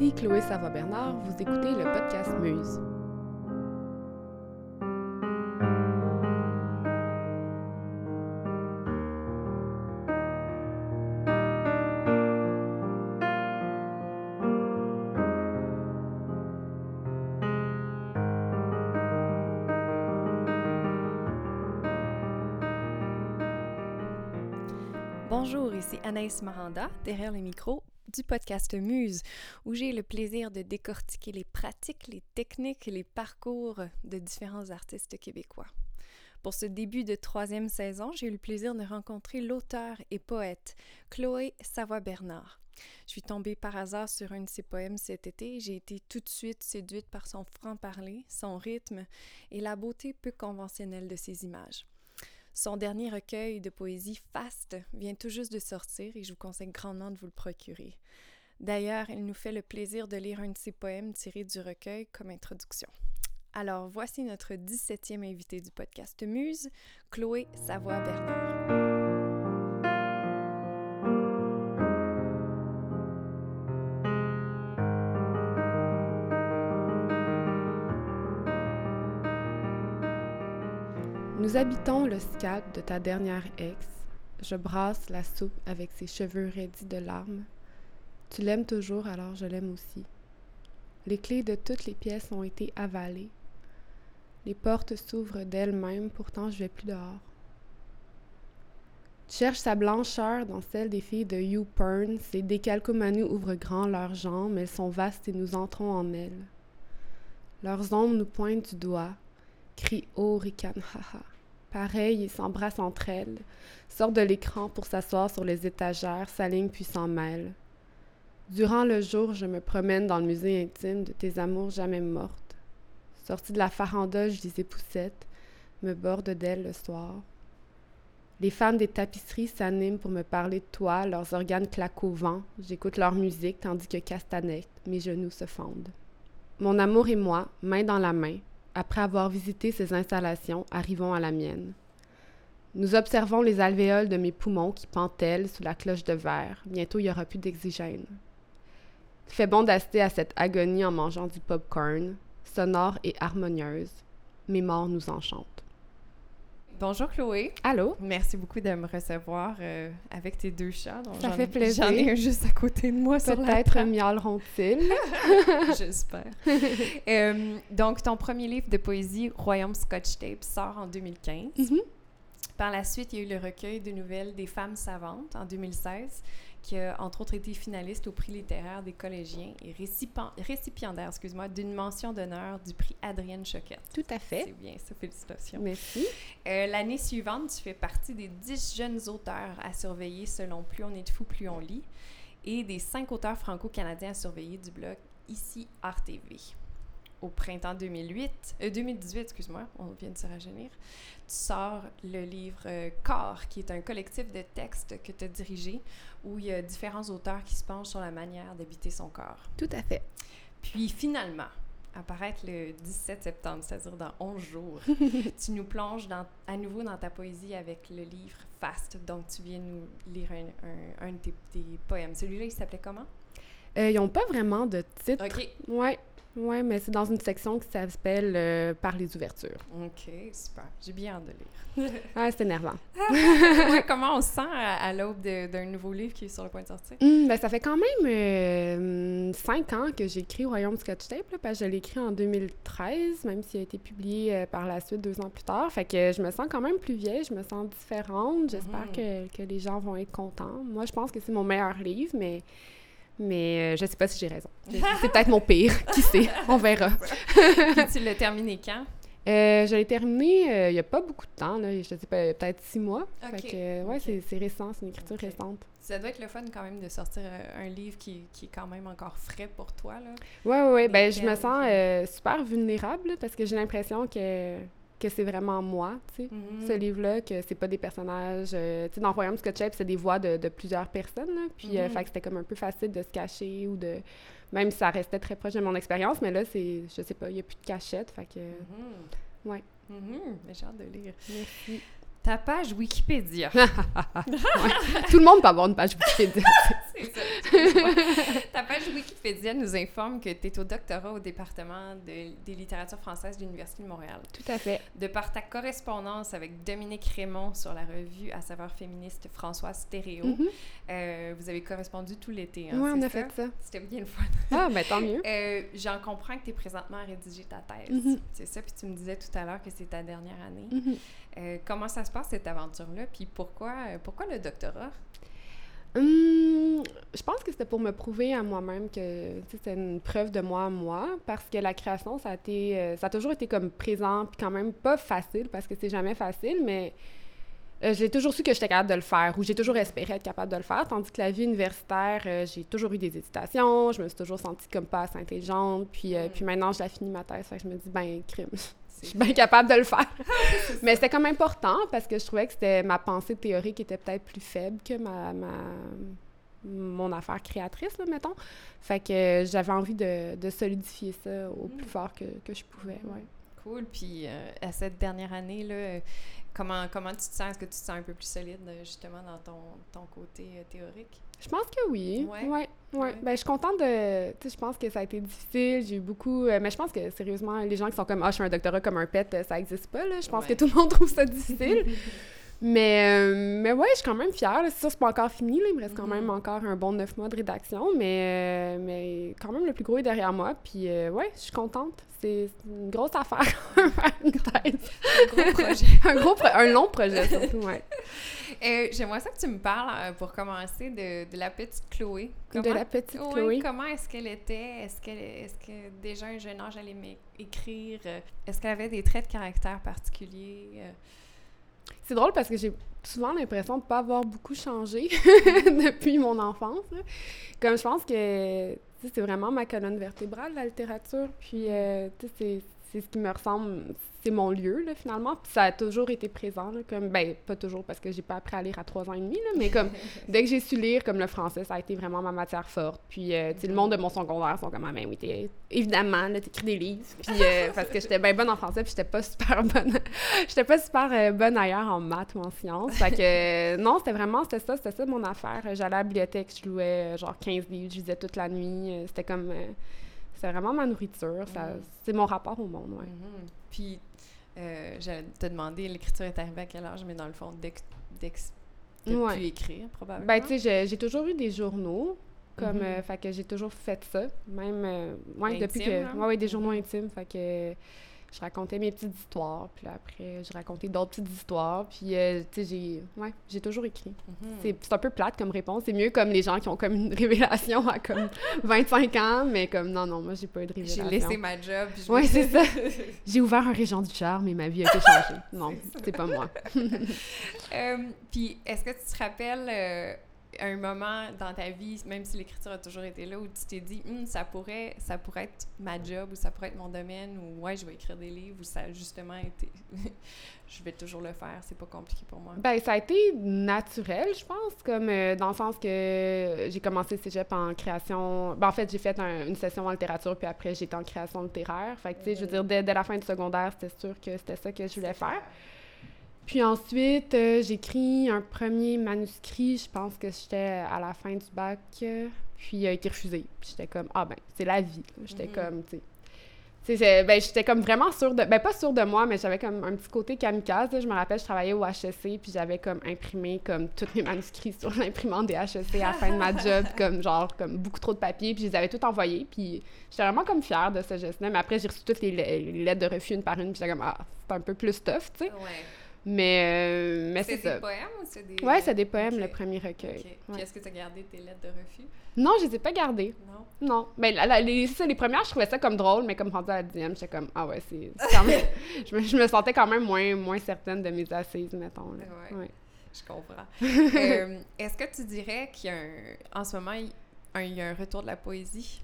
Ici Chloé Savoie-Bernard, vous écoutez le podcast Muse. Bonjour, ici Anaïs Maranda, derrière le micro du podcast Muse, où j'ai le plaisir de décortiquer les pratiques, les techniques et les parcours de différents artistes québécois. Pour ce début de troisième saison, j'ai eu le plaisir de rencontrer l'auteur et poète Chloé Savoie-Bernard. Je suis tombée par hasard sur un de ses poèmes cet été et j'ai été tout de suite séduite par son franc-parler, son rythme et la beauté peu conventionnelle de ses images. Son dernier recueil de poésie Fast vient tout juste de sortir et je vous conseille grandement de vous le procurer. D'ailleurs, il nous fait le plaisir de lire un de ses poèmes tirés du recueil comme introduction. Alors, voici notre 17e invité du podcast Muse, Chloé Savoie-Bernard. Nous habitons le scat de ta dernière ex. Je brasse la soupe avec ses cheveux raidis de larmes. Tu l'aimes toujours, alors je l'aime aussi. Les clés de toutes les pièces ont été avalées. Les portes s'ouvrent d'elles-mêmes, pourtant je vais plus dehors. Tu cherches sa blancheur dans celle des filles de Hugh Pern. Ces décalcomanues ouvrent grand leurs jambes, elles sont vastes et nous entrons en elles. Leurs ombres nous pointent du doigt, crient haut, ricanent haha. Pareil, ils s'embrassent entre elles, sortent de l'écran pour s'asseoir sur les étagères, s'alignent puis s'en mêlent. Durant le jour, je me promène dans le musée intime de tes amours jamais mortes. Sortie de la farandole, je disais poussette, me borde d'elle le soir. Les femmes des tapisseries s'animent pour me parler de toi, leurs organes claquent au vent, j'écoute leur musique tandis que castanette, mes genoux se fendent. Mon amour et moi, main dans la main, après avoir visité ces installations, arrivons à la mienne. Nous observons les alvéoles de mes poumons qui pentellent sous la cloche de verre. Bientôt, il n'y aura plus d'oxygène. Fait bon d'assister à cette agonie en mangeant du popcorn, sonore et harmonieuse. Mes morts nous enchantent. Bonjour Chloé. Allô? Merci beaucoup de me recevoir euh, avec tes deux chats. Donc Ça fait ai- plaisir. J'en ai un juste à côté de moi Peut-être miauleront-ils. J'espère. Euh, donc, ton premier livre de poésie, Royaume Scotch Tape, sort en 2015. Mhm. Par la suite, il y a eu le recueil de nouvelles des femmes savantes en 2016, qui a entre autres été finaliste au prix littéraire des collégiens et récipiend- récipiendaire excuse-moi, d'une mention d'honneur du prix Adrienne Choquette. Tout à fait. C'est bien, ça, félicitations. Merci. Euh, L'année suivante, tu fais partie des 10 jeunes auteurs à surveiller selon Plus on est de fou, plus on lit, et des 5 auteurs franco-canadiens à surveiller du blog Ici Art TV. Au printemps 2008, euh, 2018, excuse-moi, on vient de se rajeunir, tu sors le livre euh, Corps, qui est un collectif de textes que tu as dirigé, où il y a différents auteurs qui se penchent sur la manière d'habiter son corps. Tout à fait. Puis finalement, apparaître le 17 septembre, c'est-à-dire dans 11 jours, tu nous plonges dans- à nouveau dans ta poésie avec le livre Fast. Donc, tu viens nous lire un, un- un de tes, tes poèmes. Celui-là, il s'appelait comment? Euh, ils n'ont pas vraiment de titre. OK. Ouais, ouais, mais c'est dans une section qui s'appelle euh, Par les ouvertures. OK, super. J'ai bien hâte de lire. Ah, c'est énervant. Ouais, comment on se sent à, à l'aube d'un nouveau livre qui est sur le point de sortir? Hum, ben, ça fait quand même euh, cinq ans que j'ai écrit Royaume Scotch Tape, là, parce que je l'ai écrit en 2013, même s'il a été publié euh, par la suite deux ans plus tard. Fait que je me sens quand même plus vieille, je me sens différente. J'espère Mhm. que, que les gens vont être contents. Moi, je pense que c'est mon meilleur livre, mais, mais euh, je sais pas si j'ai raison. C'est peut-être mon pire, qui sait, on verra. Puis tu l'as terminé quand? Euh, je l'ai terminé euh, il n'y a pas beaucoup de temps, là, je sais pas, peut-être six mois. Ok, Fait que, ouais, c'est- récent, c'est une écriture récente. Ça doit être le fun quand même de sortir euh, un livre qui, qui est quand même encore frais pour toi, là. Ouais, ouais, Ben, je me sens euh, super vulnérable là, parce que j'ai l'impression que, que c'est vraiment moi, tu sais. Mhm. Ce livre-là, que c'est pas des personnages. euh, tu sais, dans Royaume Scotch c'est des voix de, de plusieurs personnes, là. Puis, euh, Mhm. fait que c'était comme un peu facile de se cacher ou de. Même si ça restait très proche de mon expérience, mais là, c'est. Je sais pas, il n'y a plus de cachette. Fait que. Mhm. Ouais. Mhm. Mais J'ai hâte de lire. Merci. Ta page Wikipédia. Tout le monde peut avoir une page Wikipédia. C'est ça. Ta page Wikipédia nous informe que tu es au doctorat au département de, des littératures françaises de l'Université de Montréal. Tout à fait. De par ta correspondance avec Dominique Raymond sur la revue à savoir féministe Françoise Stéréo, Mhm. euh, vous avez correspondu tout l'été. Hein, Oui, on a fait ça? C'était bien le fun. Ah, ben tant mieux. Euh, J'en comprends que tu es présentement à rédiger ta thèse. Mhm. C'est ça, puis tu me disais tout à l'heure que c'est ta dernière année. Mhm. Euh, comment ça se passe cette aventure-là, puis pourquoi, euh, pourquoi le doctorat? Hum, je pense que c'était pour me prouver à moi-même que c'était une preuve de moi à moi, parce que la création, ça a, été, euh, ça a toujours été comme présent, puis quand même pas facile, parce que c'est jamais facile, mais euh, j'ai toujours su que j'étais capable de le faire, ou j'ai toujours espéré être capable de le faire, tandis que la vie universitaire, euh, j'ai toujours eu des hésitations, je me suis toujours sentie comme pas assez intelligente, puis, euh, Mm. puis maintenant, je la finis ma thèse, fait que je me dis, ben, crime, je suis bien capable de le faire. Mais c'était comme important parce que je trouvais que c'était ma pensée théorique qui était peut-être plus faible que ma, ma- mon affaire créatrice, là, mettons. Fait que j'avais envie de, de solidifier ça au plus Mm. fort que, que je pouvais, ouais. Cool. Puis euh, à cette dernière année, là, comment, comment tu te sens? Est-ce que tu te sens un peu plus solide, euh, justement, dans ton, ton côté euh, théorique? Je pense que oui. Ouais. Ouais. Ben, je suis contente de. Tu sais, je pense que ça a été difficile. J'ai eu beaucoup. euh, mais je pense que, sérieusement, les gens qui sont comme Ah, je fais un doctorat comme un pet, euh, ça n'existe pas, là. Je pense Ouais. que tout le monde trouve ça difficile. Mais, euh, mais ouais, je suis quand même fière. C'est sûr, c'est pas encore fini. Là. Il me reste quand Mhm. même encore un bon neuf mois de rédaction. Mais, euh, mais quand même, le plus gros est derrière moi. Puis ouais, je suis contente. C'est une grosse affaire, thèse. Gros projet. un, gros pro- un long projet, surtout, ouais. Euh, J'aimerais ça que tu me parles, euh, pour commencer, de, de la petite Chloé. De la petite Oui, Chloé. comment est-ce qu'elle était? Est-ce est-ce que déjà à un jeune âge, elle aimait écrire? Euh, Est-ce qu'elle avait des traits de caractère particuliers? Euh, C'est drôle parce que j'ai souvent l'impression de ne pas avoir beaucoup changé depuis mon enfance. là. Comme je pense que c'est vraiment ma colonne vertébrale, la littérature. Puis euh, tu sais, c'est c'est ce qui me ressemble, c'est mon lieu, là, finalement. Puis ça a toujours été présent, là, comme, ben, pas toujours parce que j'ai pas appris à lire à trois ans et demi, là, mais comme, dès que j'ai su lire, comme le français, ça a été vraiment ma matière forte. Puis, euh, tu sais, le monde de mon secondaire sont comme, ah, ben oui, t'es- évidemment, là, t'écris des livres. Puis, euh, parce que j'étais bien bonne en français, puis j'étais pas super bonne, j'étais pas super euh, bonne ailleurs en maths ou en sciences. Fait que, euh, non, c'était vraiment, c'était ça, c'était ça mon affaire. J'allais à la bibliothèque, je louais, genre, 15 livres, je lisais toute la nuit. C'était comme, c'était vraiment ma nourriture. Mhm. c'est mon rapport au monde, ouais. mhm. Puis, euh, j'allais te demander, l'écriture est arrivée à quel âge? Mais dans le fond, dès que, dès que Ouais. pu écrire, probablement. Ben, tu sais, j'ai- toujours eu des journaux. Comme, Mhm. euh, fait que j'ai toujours fait ça. Même, euh, ouais, depuis que. hein? Ouais, ouais, des Mhm. journaux intimes. Fait que je racontais mes petites histoires. Puis là, après, je racontais d'autres petites histoires. Puis, euh, tu sais, j'ai. Ouais, j'ai toujours écrit. Mhm. C'est c'est un peu plate comme réponse. C'est mieux comme les gens qui ont comme une révélation à comme 25 ans. Mais comme, non, non, moi, j'ai pas eu de J'ai révélation. laissé ma job. puis je Ouais, me- c'est ça. J'ai ouvert un régent du charme et ma vie a été changée. Non, c'est pas moi. Euh, Puis, est-ce que tu te rappelles euh, un moment dans ta vie, même si l'écriture a toujours été là, où tu t'es dit, Hum, ça pourrait, ça pourrait être ma job ou ça pourrait être mon domaine ou ouais, je vais écrire des livres ou ça a justement été, je vais toujours le faire, c'est pas compliqué pour moi. Ben, ça a été naturel, je pense, comme euh, dans le sens que j'ai commencé le cégep en création. Ben, en fait, j'ai fait un- une session en littérature, puis après, j'étais en création littéraire. Fait que, tu sais, je veux dire, dès, dès la fin du secondaire, c'était sûr que c'était ça que je voulais faire. Puis ensuite, euh, j'ai écrit un premier manuscrit, je pense que j'étais à la fin du bac, euh, puis il a été refusé. Puis j'étais comme, ah ben, c'est la vie. J'étais Mhm. comme, tu sais. Ben, j'étais comme vraiment sûre de... Ben, pas sûre de moi, mais j'avais comme un petit côté kamikaze. là. Je me rappelle, je travaillais au HEC, puis j'avais comme imprimé comme tous mes manuscrits sur l'imprimante des HEC à la fin de ma job, comme genre, comme beaucoup trop de papier, puis je les avais tous envoyés, puis j'étais vraiment comme fière de ce geste-là. Mais après, j'ai reçu toutes les, le- les lettres de refus une par une, puis j'étais comme, ah, c'est un peu plus tough, tu sais. Ouais. Mais, euh, mais c'est ça. des poèmes ou c'est des... Ouais, c'est des poèmes, le premier recueil. Ok. Puis Ouais. est-ce que tu as gardé tes lettres de refus? Non, je les ai pas gardées. Non? Non. Mais la- la- les, ça, les premières, je trouvais ça comme drôle, mais comme rendu à la dixième, j'étais comme, ah ouais, c'est c'est quand même. je, me, je me sentais quand même moins, moins certaine de mes assises, mettons. Là. Ouais. Ouais. Je comprends. Euh, Est-ce que tu dirais qu'il y a un... En ce moment, il y a un retour de la poésie?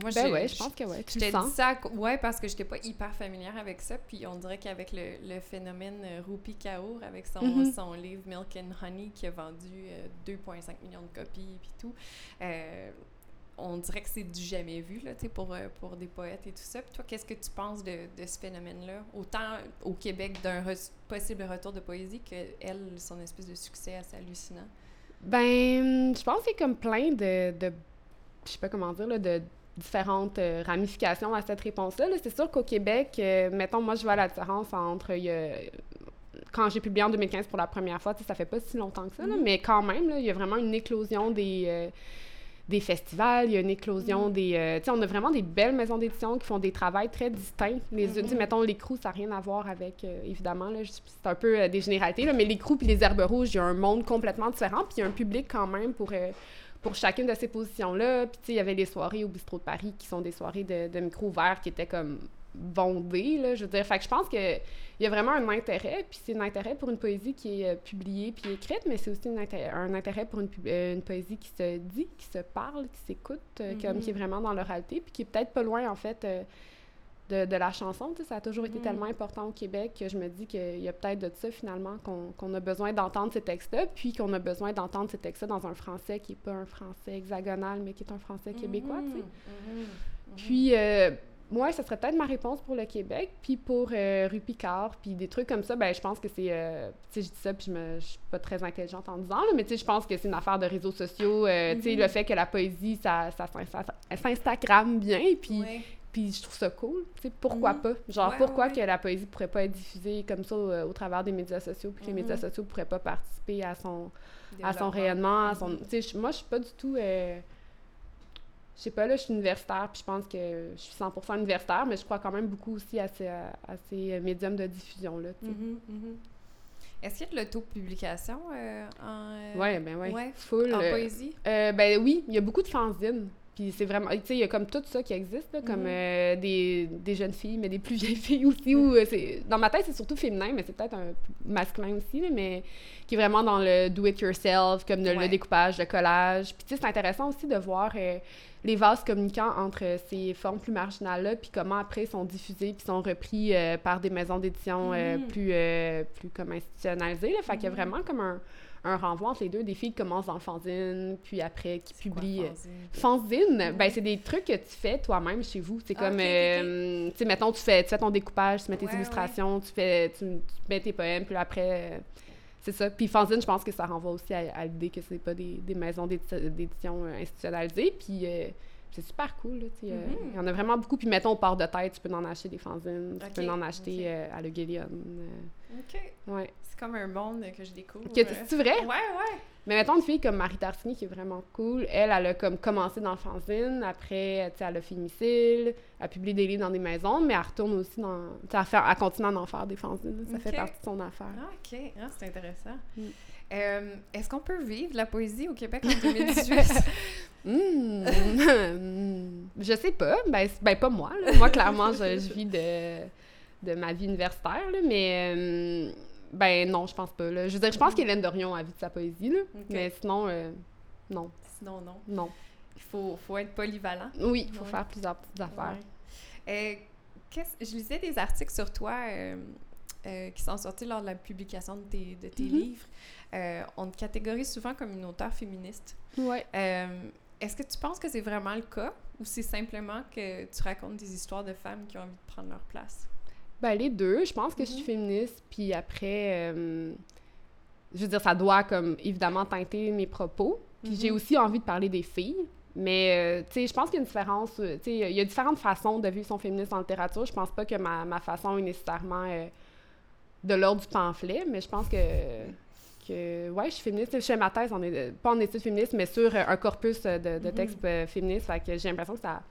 Moi, Ben ouais, je pense que ouais. Tu Je dit sens. ça, ouais, parce que j'étais pas hyper familière avec ça, puis on dirait qu'avec le, le phénomène euh, Rupi Kaur, avec son, Mhm. son livre Milk and Honey, qui a vendu euh, 2,5 millions de copies, puis tout, euh, on dirait que c'est du jamais vu, là, tu sais, pour, euh, pour des poètes et tout ça. Puis toi, qu'est-ce que tu penses de, de ce phénomène-là? Autant au Québec d'un re- possible retour de poésie que elle, son espèce de succès assez hallucinant. Ben, je pense y a comme plein de, de je sais pas comment dire, là, de différentes euh, ramifications à cette réponse-là. c'est sûr qu'au Québec, euh, mettons, moi, je vois la différence entre quand j'ai publié en 2015 pour la première fois, ça fait pas si longtemps que ça, mm-hmm. mais quand même, il y a vraiment une éclosion des, euh, des festivals, il y a une éclosion mm-hmm. des... tu sais, on a vraiment des belles maisons d'édition qui font des travails très distincts. Les unes, mm-hmm. mettons, les crews, ça n'a rien à voir avec, évidemment, c'est un peu des généralités, là, mais les crews puis les herbes rouges, il y a un monde complètement différent, puis il y a un public quand même pour pour chacune de ces positions-là. Puis, tu sais, il y avait les soirées au Bistrot de Paris qui sont des soirées de, de micro ouvert qui étaient comme bondées, là, je veux dire. Fait que je pense qu'il y a vraiment un intérêt, puis c'est un intérêt pour une poésie qui est euh, publiée puis écrite, mais c'est aussi un intérêt pour une, euh, une, poésie qui se dit, qui se parle, qui s'écoute, euh, comme qui est mm-hmm. vraiment dans l'oralité, puis qui est peut-être pas loin, en fait, de, la chanson. Ça a toujours été mm. tellement important au Québec que je me dis qu'il y a peut-être de ça finalement qu'on a besoin d'entendre ces textes-là, puis qu'on a besoin d'entendre ces textes-là dans un français qui n'est pas un français hexagonal, mais qui est un français québécois. Mm-hmm. Mm-hmm. Mm-hmm. Puis, euh, moi, ça serait peut-être ma réponse pour le Québec. Puis pour euh, Rue Picard, puis des trucs comme ça, ben je pense que c'est... Euh, tu sais, je dis ça, puis je, je suis pas très intelligente en disant, là, mais tu sais, je pense que c'est une affaire de réseaux sociaux. Tu sais, le fait que la poésie, ça, ça, s'instagramme bien, puis puis je trouve ça cool. Tu sais, pourquoi mhm. pas? Genre, pourquoi que la poésie pourrait pas être diffusée comme ça au, travers des médias sociaux, puis que les médias mhm. sociaux pourraient pas participer à son, à son rayonnement, à son... Mhm. Tu sais, moi, je suis pas du tout... Euh, je sais pas, là, je suis universitaire, puis je pense que je suis 100% universitaire, mais je crois quand même beaucoup aussi à ces, à, ces médiums de diffusion-là, Est-ce qu'il y a de l'auto-publication euh, en... Euh, ouais, ben ouais. ouais. Full. En poésie? ben oui, il y a beaucoup de fanzines. Puis c'est vraiment, tu sais, il y a comme tout ça qui existe, comme mhm. euh, des, des, jeunes filles, mais des plus vieilles filles aussi. Où, euh, c'est, dans ma tête, c'est surtout féminin, mais c'est peut-être un masculin aussi, mais qui est vraiment dans le do-it-yourself, comme le, découpage, le collage. Puis tu sais, c'est intéressant aussi de voir euh, les vases communicants entre ces formes plus marginales-là, puis comment après ils sont diffusés, puis sont repris par des maisons d'édition mhm. plus, plus comme institutionnalisées. Là. Fait qu'il y a mhm. vraiment comme un un renvoi entre les deux. Des filles qui commencent dans le fanzine, puis après qui publient. fanzine, ben c'est des trucs que tu fais toi-même chez vous. C'est comme, euh, tu sais, mettons, tu fais, tu fais ton découpage, tu mets tes illustrations, tu fais, tu, mets tes poèmes, puis après. c'est ça. Puis fanzine, je pense que ça renvoie aussi à, l'idée que c'est pas des, des maisons d'édition euh, institutionnalisées. Puis euh, c'est super cool. Là, mm-hmm. Il y en a vraiment beaucoup. Puis mettons, au port de tête, tu peux en acheter des fanzines. Tu peux en acheter à Le Gillian. OK. Ouais comme un monde que je découvre. C'est vrai? Ouais, ouais. Mais mettons une fille comme Marie Tartini qui est vraiment cool. Elle, elle a comme commencé dans le fanzine. Après, elle a fait missile. Elle a publié des livres dans des maisons, mais elle retourne aussi dans. Sais, elle, continue à en faire des fanzines. Ça fait partie de son affaire. Ah, OK. Ah, c'est intéressant. Mm. Euh, est-ce qu'on peut vivre la poésie au Québec en 2018? Hmm. je sais pas. Ben, ben pas moi. Moi, clairement, je, vis de, de ma vie universitaire, là, mais. Euh, ben non, je pense pas. Là. Je veux dire, je pense qu'Hélène Dorion a vu de sa poésie, là. Mais sinon, euh, non. Sinon, non. Non. Il faut, faut être polyvalent. Oui, il faut faire plusieurs petites affaires. Je lisais des articles sur toi qui sont sortis lors de la publication de tes, de tes mm-hmm. livres. On te catégorise souvent comme une auteure féministe. Oui. Est-ce que tu penses que c'est vraiment le cas ou c'est simplement que tu racontes des histoires de femmes qui ont envie de prendre leur place? Ben, les deux. Je pense que je suis mhm. féministe, puis après, euh, je veux dire, ça doit, comme, évidemment, teinter mes propos. Puis j'ai mhm. aussi envie de parler des filles. Mais, euh, tu sais, je pense qu'il y a une différence, euh, tu sais, il y a différentes façons de vivre son féminisme en littérature. Je pense pas que ma, ma façon est nécessairement de l'ordre du pamphlet, mais je pense que, que, ouais, je suis féministe. Je fais ma thèse, est, pas en études féministes, mais sur un corpus de, de mhm. textes féministes. Fait que j'ai l'impression que ça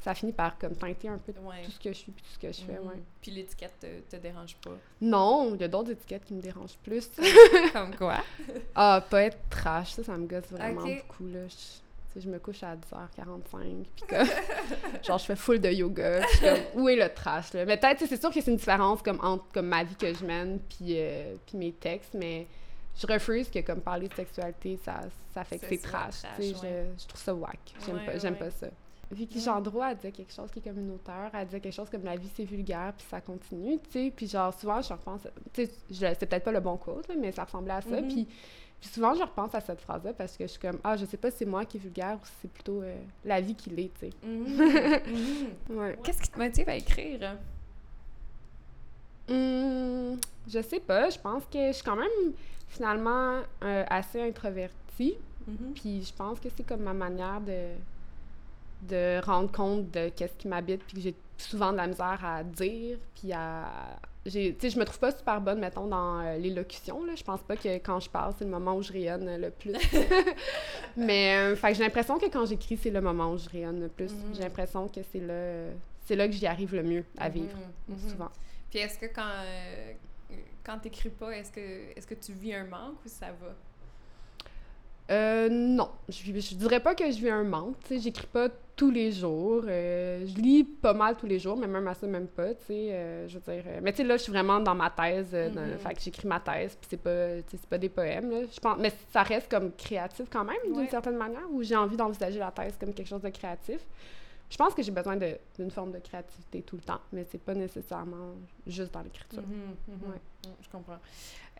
ça finit par comme teinter un peu tout ce que je suis puis tout ce que je fais, ouais. Puis l'étiquette te, te, dérange pas? Non, il y a d'autres étiquettes qui me dérangent plus. comme quoi? ah, pas être trash, ça, ça me gosse vraiment beaucoup, là. Je, je me couche à 10h45, puis comme, genre, je fais full de yoga, puis comme, où est le trash, là? Mais peut-être, c'est sûr que c'est une différence, comme, entre comme ma vie que je mène, puis, euh, puis mes textes, mais je refuse que, comme, parler de sexualité, ça, ça fait que c'est trash, trash je, je, trouve ça whack, j'aime pas, j'aime pas ça. Vicky Gendreau, elle disait quelque chose qui est communautaire. Elle disait quelque chose comme la vie, c'est vulgaire, puis ça continue, tu sais. Puis genre, souvent, je repense... Tu sais, c'est peut-être pas le bon quote, mais ça ressemblait à ça. Mm-hmm. Puis, puis souvent, je repense à cette phrase-là parce que je suis comme, ah, je sais pas si c'est moi qui est vulgaire ou si c'est plutôt euh, la vie qui l'est, tu sais. Mm-hmm. Mm-hmm. ouais. Qu'est-ce qui te motive à écrire? Hum, je sais pas. Je pense que je suis quand même finalement euh, assez introvertie. Mhm. Puis je pense que c'est comme ma manière de, de rendre compte de qu'est-ce qui m'habite, puis que j'ai souvent de la misère à dire, puis à... Tu sais, je me trouve pas super bonne, mettons, dans euh, l'élocution, là. Je pense pas que quand je parle, c'est le moment où je rayonne le plus. Mais, euh, fait que j'ai l'impression que quand j'écris, c'est le moment où je rayonne le plus. Mhm. J'ai l'impression que c'est là, c'est là que j'y arrive le mieux à vivre, Mhm, mhm. souvent. Puis est-ce que quand, euh, quand t'écris pas, est-ce que, est-ce que tu vis un manque ou ça va? Euh, non, je, je dirais pas que je vis un manque, tu sais, j'écris pas tous les jours, euh, je lis pas mal tous les jours, mais même à ça, même pas, tu sais, euh, je veux dire, euh, mais tu sais, là, je suis vraiment dans ma thèse, dans- Mhm. fait que j'écris ma thèse, puis c'est pas, c'est pas des poèmes, là, je pense, mais ça reste comme créatif quand même, d'une Ouais. certaine manière, où j'ai envie d'envisager la thèse comme quelque chose de créatif. Je pense que j'ai besoin d'une forme de créativité tout le temps, mais c'est pas nécessairement juste dans l'écriture. Mhm, mhm. Ouais. Je comprends.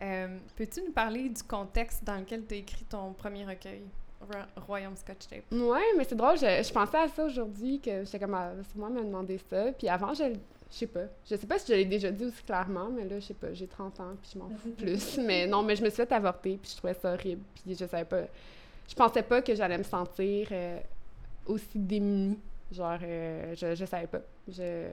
Euh, Peux-tu nous parler du contexte dans lequel tu as écrit ton premier recueil, Ro- Royaume Scotch Tape? Ouais, mais c'est drôle, je, je pensais à ça aujourd'hui, que j'étais comme, ah, c'est moi me demander ça. Puis avant, je, je sais pas. Je sais pas si je l'ai déjà dit aussi clairement, mais là, je sais pas, j'ai 30 ans, puis je m'en fous plus. Mais non, mais je me suis fait avorter, puis je trouvais ça horrible. Puis je savais pas. Je pensais pas que j'allais me sentir euh, aussi démunie. Genre, euh, je, je savais pas. Je.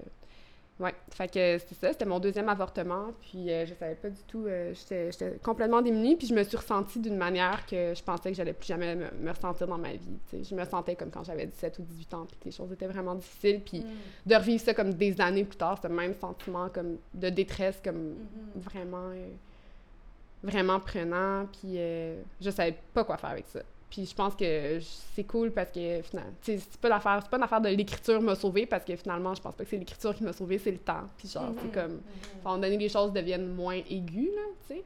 Ouais, fait que c'est ça, c'était mon deuxième avortement, puis euh, je savais pas du tout, euh, j'étais complètement démunie, puis je me suis ressentie d'une manière que je pensais que j'allais plus jamais me, me ressentir dans ma vie. Je me sentais comme quand j'avais 17 ou 18 ans, puis que les choses étaient vraiment difficiles, puis de revivre ça comme des années plus tard, ce même sentiment comme de détresse, comme Mhm. vraiment, euh, vraiment prenant, puis je savais pas quoi faire avec ça. Puis je pense que c'est cool parce que finalement, c'est pas l'affaire, c'est pas une affaire de l'écriture m'a sauvée parce que finalement, je pense pas que c'est l'écriture qui m'a sauvée, c'est le temps. Puis genre, c'est Mhm. comme, Mhm. à un moment donné, les choses deviennent moins aiguës, là, tu sais.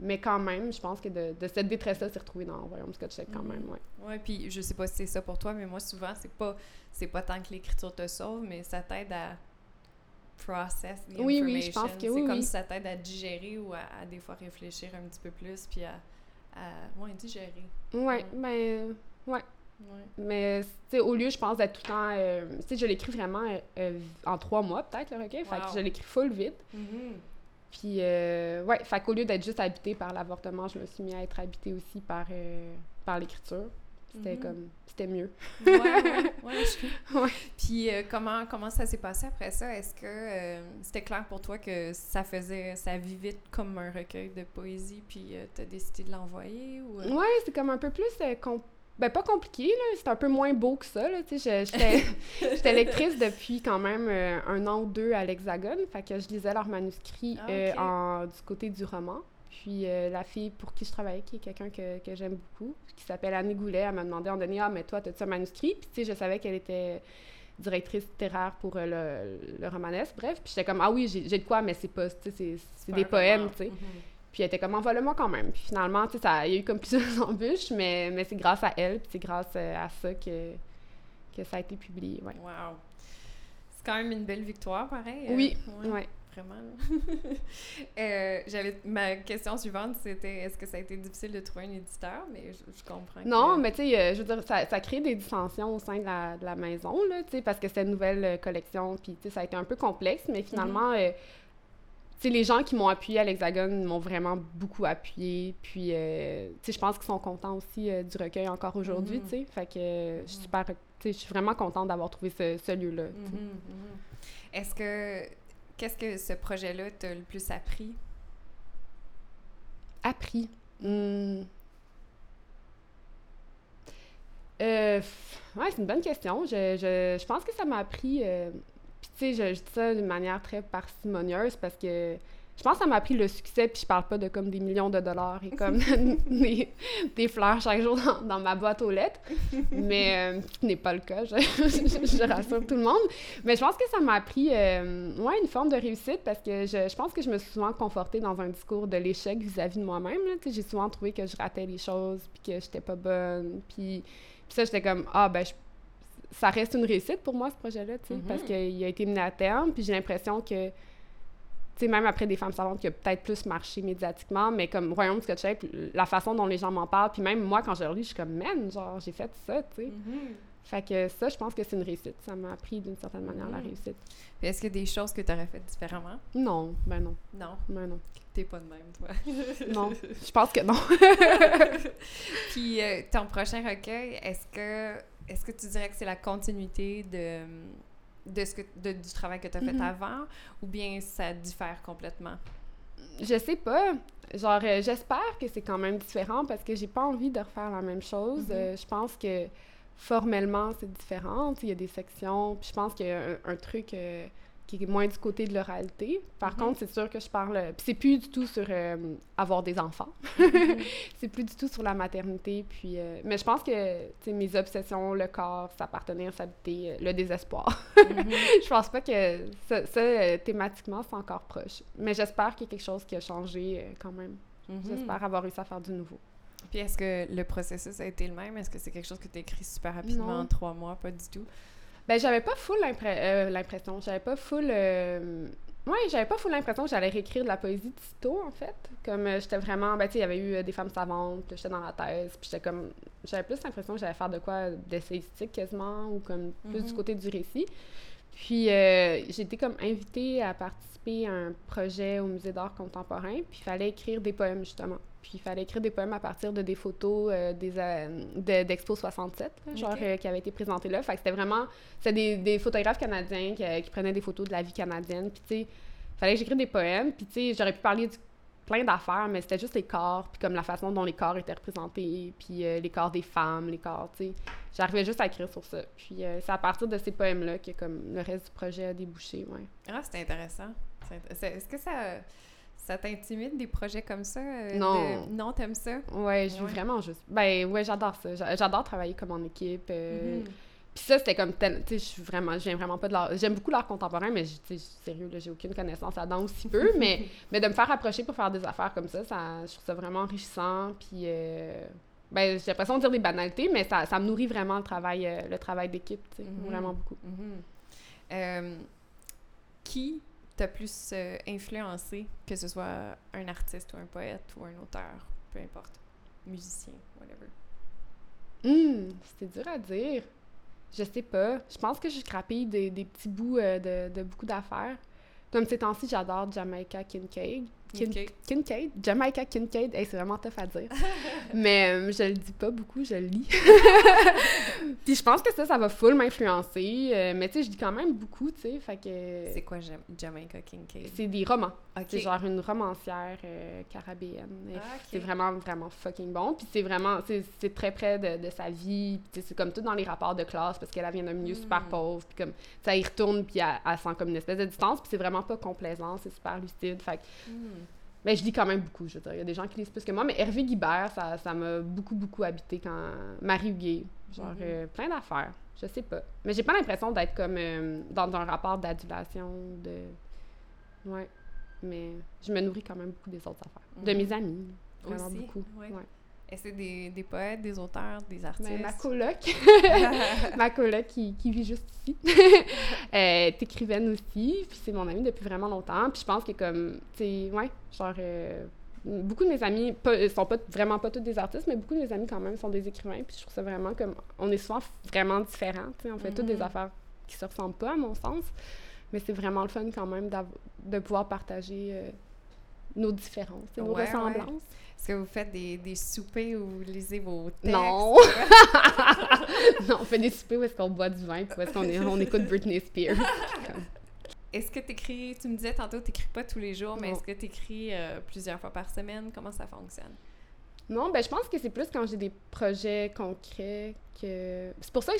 Mais quand même, je pense que de, de cette détresse-là, c'est retrouvé dans Royaume Scotch Tape quand Mhm. même, ouais. Ouais, puis je sais pas si c'est ça pour toi, mais moi souvent c'est pas c'est pas tant que l'écriture te sauve, mais ça t'aide à process the Oui, information. oui, je pense que c'est oui, comme oui. si ça t'aide à digérer ou à, à des fois réfléchir un petit peu plus puis à, à ouais, digérer. Ouais, ben, Ouais. Mais, tu au lieu, je pense, d'être tout le temps... euh, tu sais, je l'écris vraiment euh, en trois mois, peut-être, le recueil. Fait Wow. que je l'écris full vite. Mhm. Puis, euh, ouais, fait qu'au lieu d'être juste habité par l'avortement, je me suis mis à être habitée aussi par, par l'écriture. C'était Mhm. comme... C'était mieux. Ouais, ouais, ouais, je- Ouais. Puis euh, comment comment ça s'est passé après ça? Est-ce que euh, c'était clair pour toi que ça faisait ça vivait comme un recueil de poésie puis euh, t'as décidé de l'envoyer ou euh? Ouais, c'est comme un peu plus... Ben, pas compliqué, là. C'est un peu moins beau que ça, là. Tu sais, je- j'étais... Lectrice depuis quand même euh, un an ou deux à l'Hexagone, fait que je lisais leurs manuscrits Ah, euh, en- du côté du roman. Puis euh, la fille pour qui je travaillais, qui est quelqu'un que, que j'aime beaucoup, qui s'appelle Annie Goulet, elle m'a demandé en donné Ah, mais toi, as-tu un manuscrit Puis tu sais, je savais qu'elle était directrice littéraire pour euh, le, le romanesque, bref. Puis j'étais comme Ah oui, j'ai de quoi, mais c'est pas, tu sais, c'est- des poèmes, tu sais. Mhm. Puis elle était comme envole-moi quand même. Puis finalement, tu sais, il y a eu comme plusieurs embûches, mais, mais c'est grâce à elle, puis c'est grâce euh, à ça que, que ça a été publié, ouais. Wow. C'est quand même une belle victoire, pareil. euh, Oui, ouais, ouais. Vraiment. Euh, j'avais ma question suivante, c'était est-ce que ça a été difficile de trouver un éditeur, mais je, je comprends. que- Non, mais tu sais, euh, je veux dire, ça, ça crée des dissensions au sein de la, de la maison, là, tu sais, parce que c'était une nouvelle euh, collection, puis tu sais, ça a été un peu complexe, mais finalement, euh, tu sais, les gens qui m'ont appuyé à l'Hexagone m'ont vraiment beaucoup appuyé, puis, euh, tu sais, je pense qu'ils sont contents aussi du recueil encore aujourd'hui, Mhm. tu sais, fait que je suis Mhm. super, tu sais, je suis vraiment contente d'avoir trouvé ce, ce lieu-là. Mhm, mhm. Est-ce que qu'est-ce que ce projet-là t'a le plus appris? Appris? Hmm. Euh, ouais, c'est une bonne question. Je, je, je pense que ça m'a appris. euh, Puis, tu sais, je dis ça d'une manière très parcimonieuse parce que je pense que ça m'a appris le succès. Puis, je parle pas de comme des millions de dollars et comme des, des fleurs chaque jour dans, dans ma boîte aux lettres. Mais, euh, ce n'est pas le cas, je, je- je rassure tout le monde. Mais je pense que ça m'a appris euh, ouais, une forme de réussite parce que je, je pense que je me suis souvent confortée dans un discours de l'échec vis-à-vis de moi-même. J'ai souvent trouvé que je ratais les choses, puis que j'étais pas bonne. Puis, puis ça, j'étais comme, ah, ben, je- ça reste une réussite pour moi, ce projet-là, tu sais, Mhm. parce qu'il a été mené à terme. Puis j'ai l'impression que, tu sais, même après des femmes savantes qui a peut-être plus marché médiatiquement, mais comme Royaume Scotch Tape, la façon dont les gens m'en parlent, puis même moi, quand je le lis, je suis comme, man, genre, j'ai fait ça, tu sais. Mhm. Fait que ça, je pense que c'est une réussite. Ça m'a appris d'une certaine manière la Mhm. réussite. Est-ce qu'il y a des choses que tu aurais faites différemment? Non, ben non, Non? ben non. T'es pas de même, toi. Non, je pense que non. Puis euh, ton prochain recueil, est-ce que est-ce que tu dirais que c'est la continuité de, de ce que de- du travail que tu as fait Mhm. avant ou bien ça diffère complètement? Je sais pas. Genre, euh, j'espère que c'est quand même différent parce que j'ai pas envie de refaire la même chose. Mhm. Euh, je pense que formellement, c'est différent. Il y a des sections. Puis je pense qu'il y a un, un truc euh, qui est moins du côté de l'oralité. Par Mhm. contre, c'est sûr que je parle. Puis c'est plus du tout sur euh, avoir des enfants. Mhm. c'est plus du tout sur la maternité. Puis, euh, mais je pense que mes obsessions, le corps, s'appartenir, s'habiter, euh, le désespoir. Mhm. je pense pas que ça, ça, thématiquement, c'est encore proche. Mais j'espère qu'il y a quelque chose qui a changé euh, quand même. Mhm. J'espère avoir réussi à faire du nouveau. Puis est-ce que le processus a été le même? Est-ce que c'est quelque chose que tu as écrit super rapidement Non. en trois mois? Pas du tout. Ben, j'avais pas full euh, l'impression. J'avais pas full. euh, Ouais, j'avais pas full l'impression que j'allais réécrire de la poésie Tito, en fait. Comme euh, j'étais vraiment. Ben, tu sais, il y avait eu des femmes savantes, j'étais dans la thèse, puis j'étais comme. J'avais plus l'impression que j'allais faire de quoi d'essayistique quasiment, ou comme plus du Mhm. côté du récit. Puis j'ai été comme invitée à participer à un projet au Musée d'art contemporain, puis il fallait écrire des poèmes, justement. Puis il fallait écrire des poèmes à partir de des photos euh, des, euh, de- d'Expo 67, là, genre Ok. euh, qui avaient été présentées là. Fait que c'était vraiment... C'était des, des photographes canadiens qui, qui prenaient des photos de la vie canadienne. Puis tu sais, fallait que j'écrive des poèmes. Puis tu sais, j'aurais pu parler de plein d'affaires, mais c'était juste les corps, puis comme la façon dont les corps étaient représentés, puis euh, les corps des femmes, les corps, tu sais. J'arrivais juste à écrire sur ça. Puis euh, c'est à partir de ces poèmes-là que comme le reste du projet a débouché, ouais. Ah, c'est intéressant. Est-ce que ça, ça t'intimide des projets comme ça? euh, Non. de- Non, t'aimes ça? Ouais, je Ouais. vraiment juste. Ben ouais, j'adore ça. J'a- J'adore travailler comme en équipe. euh, Mhm. Puis ça, c'était comme. Tu sais, je suis vraiment. Viens vraiment pas de l'art. J'aime beaucoup l'art contemporain, mais je- tu sais, sérieux, là, j'ai aucune connaissance là-dedans aussi peu. mais, mais de me faire approcher pour faire des affaires comme ça, ça je trouve ça vraiment enrichissant. Puis. euh, ben, j'ai l'impression de dire des banalités, mais ça, ça me nourrit vraiment le travail, euh, le travail d'équipe, tu sais, Mhm. vraiment beaucoup. Mhm. Euh, qui t'a plus euh, influencé, que ce soit un artiste ou un poète ou un auteur, peu importe, musicien, whatever? Hum, c'était dur à dire. Je sais pas. Je pense que je scrapille des, des petits bouts euh, de, de beaucoup d'affaires. Comme ces temps-ci, j'adore Jamaica Kincaid. Kin- Ok. Kincaid? Jamaica Kincaid. Hey, c'est vraiment tough à dire. Mais euh, je le dis pas beaucoup, je le lis. Puis je pense que ça, ça va full m'influencer. Euh, mais tu sais, je lis quand même beaucoup, tu sais. Fait que C'est quoi Jam- Jamaica Kincaid? c'est des romans. C'est genre une romancière euh, carabéenne. Ah. C'est vraiment, vraiment fucking bon. Puis c'est vraiment, c'est très près de, de sa vie. Puis c'est comme tout dans les rapports de classe parce qu'elle elle vient d'un milieu super Mm. pauvre. Puis comme, ça y retourne, puis elle, elle sent comme une espèce de distance. Puis c'est vraiment pas complaisant, c'est super lucide. Fait que, Hmm. Ben, je lis quand même beaucoup, je veux dire. Il y a des gens qui lisent plus que moi. Mais Hervé Guibert, ça ça m'a beaucoup, beaucoup habité quand... Marie Huguet. Genre, Mhm. euh, plein d'affaires. Je sais pas. Mais j'ai pas l'impression d'être comme euh, dans un rapport d'adulation, de... Ouais. Mais je me nourris quand même beaucoup des autres affaires. De Mhm. mes amis. Vraiment Aussi, beaucoup. ouais. Ouais. C'est des, des poètes, des auteurs, des artistes? Mais ma coloc, ma coloc qui, qui vit juste ici, euh, est écrivaine aussi, puis c'est mon amie depuis vraiment longtemps, puis je pense que comme, tu sais, ouais, genre, euh, beaucoup de mes amis, pas, ils sont pas vraiment pas tous des artistes, mais beaucoup de mes amis quand même sont des écrivains, puis je trouve ça vraiment comme, on est souvent vraiment différents, tu sais, on fait toutes des Mhm. affaires qui se ressemblent pas à mon sens, mais c'est vraiment le fun quand même de pouvoir partager euh, nos différences, et nos Ouais, ouais. ressemblances. Est-ce que vous faites des, des soupers où vous lisez vos textes? Non. non, on fait des soupers où est-ce qu'on boit du vin, puis où est-ce qu'on est- on écoute Britney Spears. Est-ce que tu écris, tu me disais tantôt, tu n'écris pas tous les jours, mais est-ce que tu écris plusieurs fois par semaine? Comment ça fonctionne? Non, ben je pense que c'est plus quand j'ai des projets concrets que... C'est pour ça que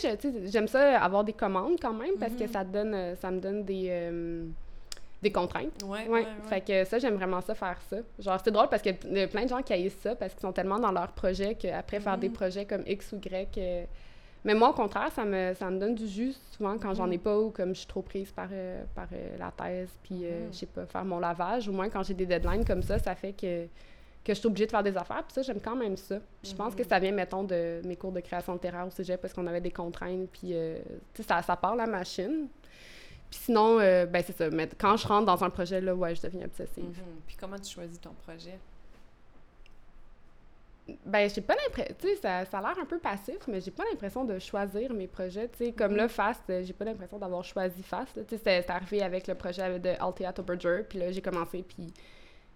j'aime ça avoir des commandes quand même, parce que Mhm. ça, donne, euh, ça me donne des, euh, des contraintes. Ouais, Ouais, fait que ça, j'aime vraiment ça, faire ça. Genre, c'est drôle parce qu'il y a plein de gens qui haïssent ça parce qu'ils sont tellement dans leur projet qu'après faire des Mhm. projets comme X ou Y. euh, Mais moi, au contraire, ça me, ça me donne du jus souvent quand j'en ai Mhm. pas ou comme je suis trop prise par, euh, par euh, la thèse, puis euh, Mhm. je sais pas, faire mon lavage. Au moins, quand j'ai des deadlines comme ça, ça fait que, que je suis obligée de faire des affaires. Puis ça, j'aime quand même ça. Je pense que Mhm. ça vient, mettons, de mes cours de création littéraire au cégep parce qu'on avait des contraintes, puis euh, tu sais, ça, ça part la machine. Puis sinon, euh, ben c'est ça. Mais quand je rentre dans un projet, là, ouais, je deviens obsessive. Mhm. Puis comment tu choisis ton projet? ben, j'ai pas l'impression, tu sais, ça, ça a l'air un peu passif, mais j'ai pas l'impression de choisir mes projets, tu sais, comme là, Fast, euh, j'ai pas l'impression d'avoir choisi Fast, tu sais, c'est arrivé avec le projet de Althea Berger, puis là, j'ai commencé, puis,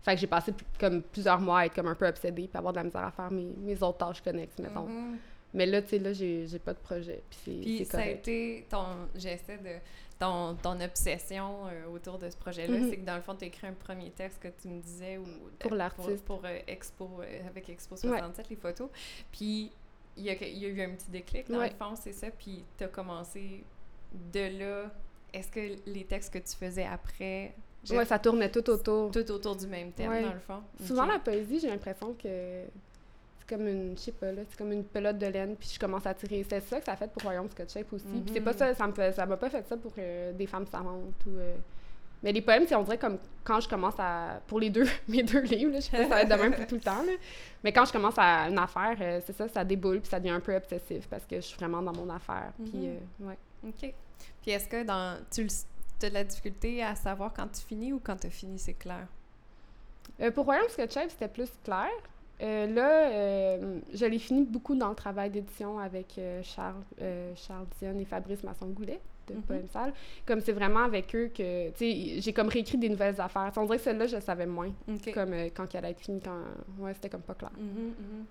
fait que j'ai passé comme plusieurs mois à être comme un peu obsédée, puis avoir de la misère à faire mes, mes autres tâches connexes, mettons. Mm-hmm. Mais là, tu sais, là, j'ai pas de projet, puis c'est ça a été ton, j'essaie de ton, ton obsession euh, autour de ce projet-là, mhm. c'est que dans le fond, tu as écrit un premier texte que tu me disais ou, pour l'artiste. Pour, euh, Expo, euh, avec Expo 67, les photos. Puis il y, a, il y a eu un petit déclic, dans le fond, c'est ça. Puis tu as commencé de là. Est-ce que les textes que tu faisais après. Ouais, ça tournait tout autour. Tout autour du même thème, dans le fond. Souvent, la poésie, j'ai l'impression que comme une, je sais pas, là, c'est comme une pelote de laine, puis je commence à tirer. C'est ça que ça a fait pour Royaume Scotch Shape aussi. Puis c'est pas mhm. ça, ça m'a ça pas fait ça pour euh, des femmes savantes ou... Euh, mais les poèmes, c'est on dirait comme quand je commence à... Pour les deux, mes deux livres, là, je sais pas ça va être de même pour tout le temps, là. Mais quand je commence à une affaire, euh, c'est ça, ça déboule, puis ça devient un peu obsessif parce que je suis vraiment dans mon affaire. Puis, mhm. ouais. OK. Puis est-ce que dans... Tu as de la difficulté à savoir quand tu finis ou quand tu as fini, c'est clair? pour Royaume Scotch Shape, c'était plus clair. Euh, là, euh, je l'ai fini beaucoup dans le travail d'édition avec euh, Charles, Charles Dion et Fabrice Masson-Goulet de mm Poème Salle. Comme c'est vraiment avec eux que, tu sais, j'ai comme réécrit des nouvelles affaires. on dirait que celle-là, je savais moins. Comme quand elle allait être finie, quand, ouais, c'était comme pas clair. Mhm, mhm.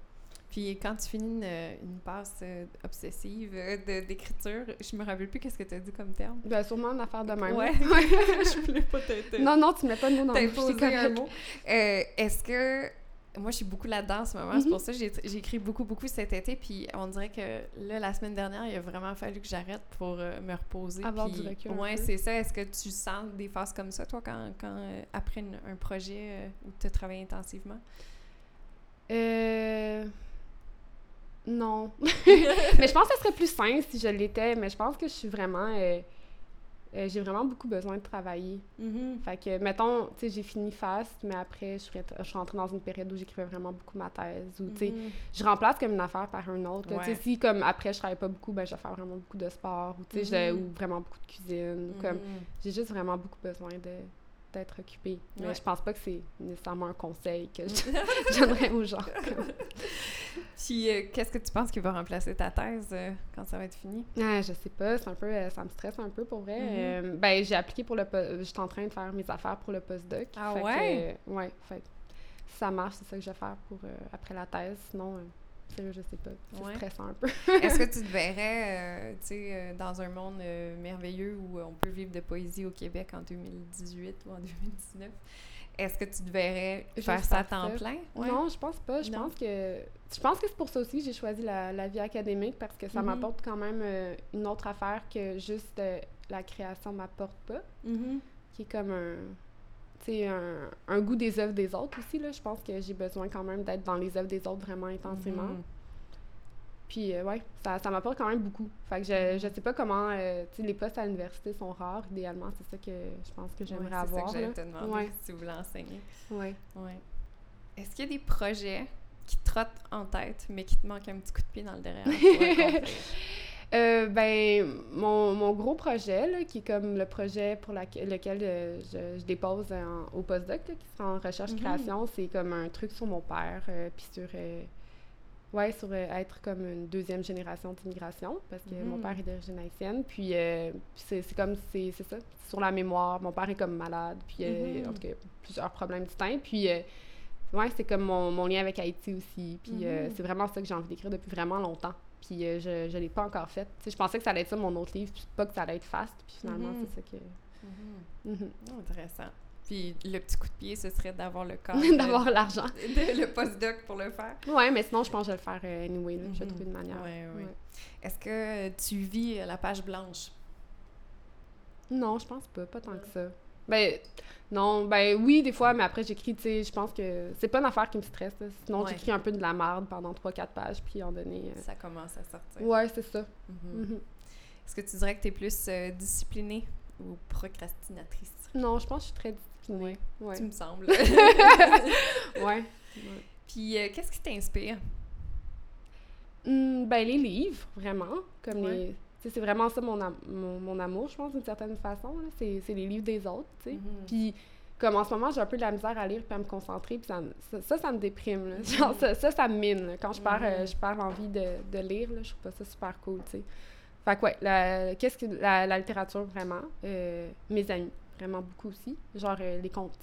Puis quand tu finis une, passe obsessive d'écriture, je me rappelle plus qu'est-ce que tu as dit comme terme. Ben, sûrement une affaire de même. Ouais. je voulais pas t'aider. Non, non, tu mets pas de mots dans le mot. Est-ce que moi, je suis beaucoup là-dedans en ce moment. C'est pour mhm. ça que j'ai écrit beaucoup, beaucoup cet été. Puis on dirait que là, la semaine dernière, il a vraiment fallu que j'arrête pour euh, me reposer. Avoir du recul. Ouais, c'est ça. Est-ce que tu sens des phases comme ça, toi, quand, quand euh, après un projet euh, où tu travailles intensivement? Euh. Non. mais je pense que ce serait plus simple si je l'étais. Mais je pense que je suis vraiment. Euh, j'ai vraiment beaucoup besoin de travailler. Mm-hmm. Fait que, mettons, tu sais, j'ai fini fast, mais après, je suis, je suis rentrée dans une période où j'écrivais vraiment beaucoup ma thèse. Ou, tu sais, mm-hmm. je remplace comme une affaire par une autre. Tu sais, si, comme, après, je travaille pas beaucoup, ben, je vais faire vraiment beaucoup de sport. Ou, tu sais, mm-hmm. ou vraiment beaucoup de cuisine. Comme, j'ai juste vraiment beaucoup besoin de être occupé. Mais je pense pas que c'est nécessairement un conseil que je donnerais aux gens. Puis, euh, qu'est-ce que tu penses qui va remplacer ta thèse euh, quand ça va être fini? Ah, je sais pas. C'est un peu... Euh, ça me stresse un peu, pour vrai. Mm-hmm. ben, j'ai appliqué pour le... Je suis en train de faire mes affaires pour le postdoc. Ah ouais? ouais. Fait si ça marche, c'est ça que je vais faire pour après la thèse. Sinon je sais pas. C'est stressant un peu. Est-ce que tu te verrais, euh, tu sais, euh, dans un monde euh, merveilleux où on peut vivre de poésie au Québec en 2018 ou en 2019? Est-ce que tu te verrais faire ça à temps plein? Non, je pense pas. Je pense que je pense que c'est pour ça aussi que j'ai choisi la, vie académique parce que ça mm-hmm. m'apporte quand même une autre affaire que juste la création m'apporte pas. Mm-hmm. Qui est comme un un, un, goût des œuvres des autres aussi. Là. Je pense que j'ai besoin quand même d'être dans les œuvres des autres vraiment intensément. Mhm. Puis, euh, ouais, ça, ça m'apporte quand même beaucoup. Fait que je, mhm. je sais pas comment. Euh, tu sais, les postes à l'université sont rares, idéalement. C'est ça que je pense que j'aimerais avoir. C'est ça que te demander si tu voulais enseigner. Oui. Ouais. Est-ce qu'il y a des projets qui te trottent en tête, mais qui te manquent un petit coup de pied dans le derrière Euh, ben, mon, mon, gros projet, là, qui est comme le projet pour lequel euh, je, je, dépose au postdoc, qui sera en recherche-création, mhm. c'est comme un truc sur mon père, euh, puis sur, ouais, sur être comme une deuxième génération d'immigration, parce que mon père mhm. est d'origine haïtienne, puis c'est comme, c'est ça, sur la mémoire, mon père est comme malade, puis en mhm. tout cas, plusieurs problèmes distincts, puis... Ouais, c'est comme mon, mon, lien avec Haïti aussi. Puis c'est vraiment ça que j'ai envie d'écrire depuis vraiment longtemps. Puis euh, je ne l'ai pas encore fait. je pensais que ça allait être ça mon autre livre, puis pas que ça allait être fast. Puis finalement, mm-hmm. c'est ça que. Oh, intéressant. Puis le petit coup de pied, ce serait d'avoir le corps. d'avoir l'argent. le postdoc pour le faire. Ouais, mais sinon, je pense que je vais le faire euh, anyway. Je vais trouver une manière. Ouais, ouais. Est-ce que tu vis la page blanche? Non, je pense pas. Pas tant que ça. Ben, non, ben oui, des fois, mais après, j'écris, tu sais, je pense que c'est pas une affaire qui me stresse. Sinon, j'écris un peu de la merde pendant 3-4 pages, puis en donné. Euh, ça commence à sortir. Ouais, c'est ça. Mm-hmm. Mm-hmm. Est-ce que tu dirais que tu es plus euh, disciplinée ou procrastinatrice? Non, je pense que je suis très disciplinée. Ouais. Tu me sembles. ouais. Puis, euh, qu'est-ce qui t'inspire? Hmm, ben, les livres, vraiment. Comme les c'est vraiment ça mon, mon, amour, je pense, d'une certaine façon. C'est les livres des autres, tu sais. Mm-hmm. Puis comme en ce moment, j'ai un peu de la misère à lire puis à me concentrer, puis ça, ça, ça, me déprime. Là. Genre, ça, ça, ça, me mine. Quand je perds, euh, je perds l'envie de, de, lire, là, je trouve pas ça super cool, tu sais. Fait que, ouais, qu'est-ce que la, la, littérature, vraiment? Euh, mes amis, vraiment beaucoup aussi. Genre, euh, les comptes,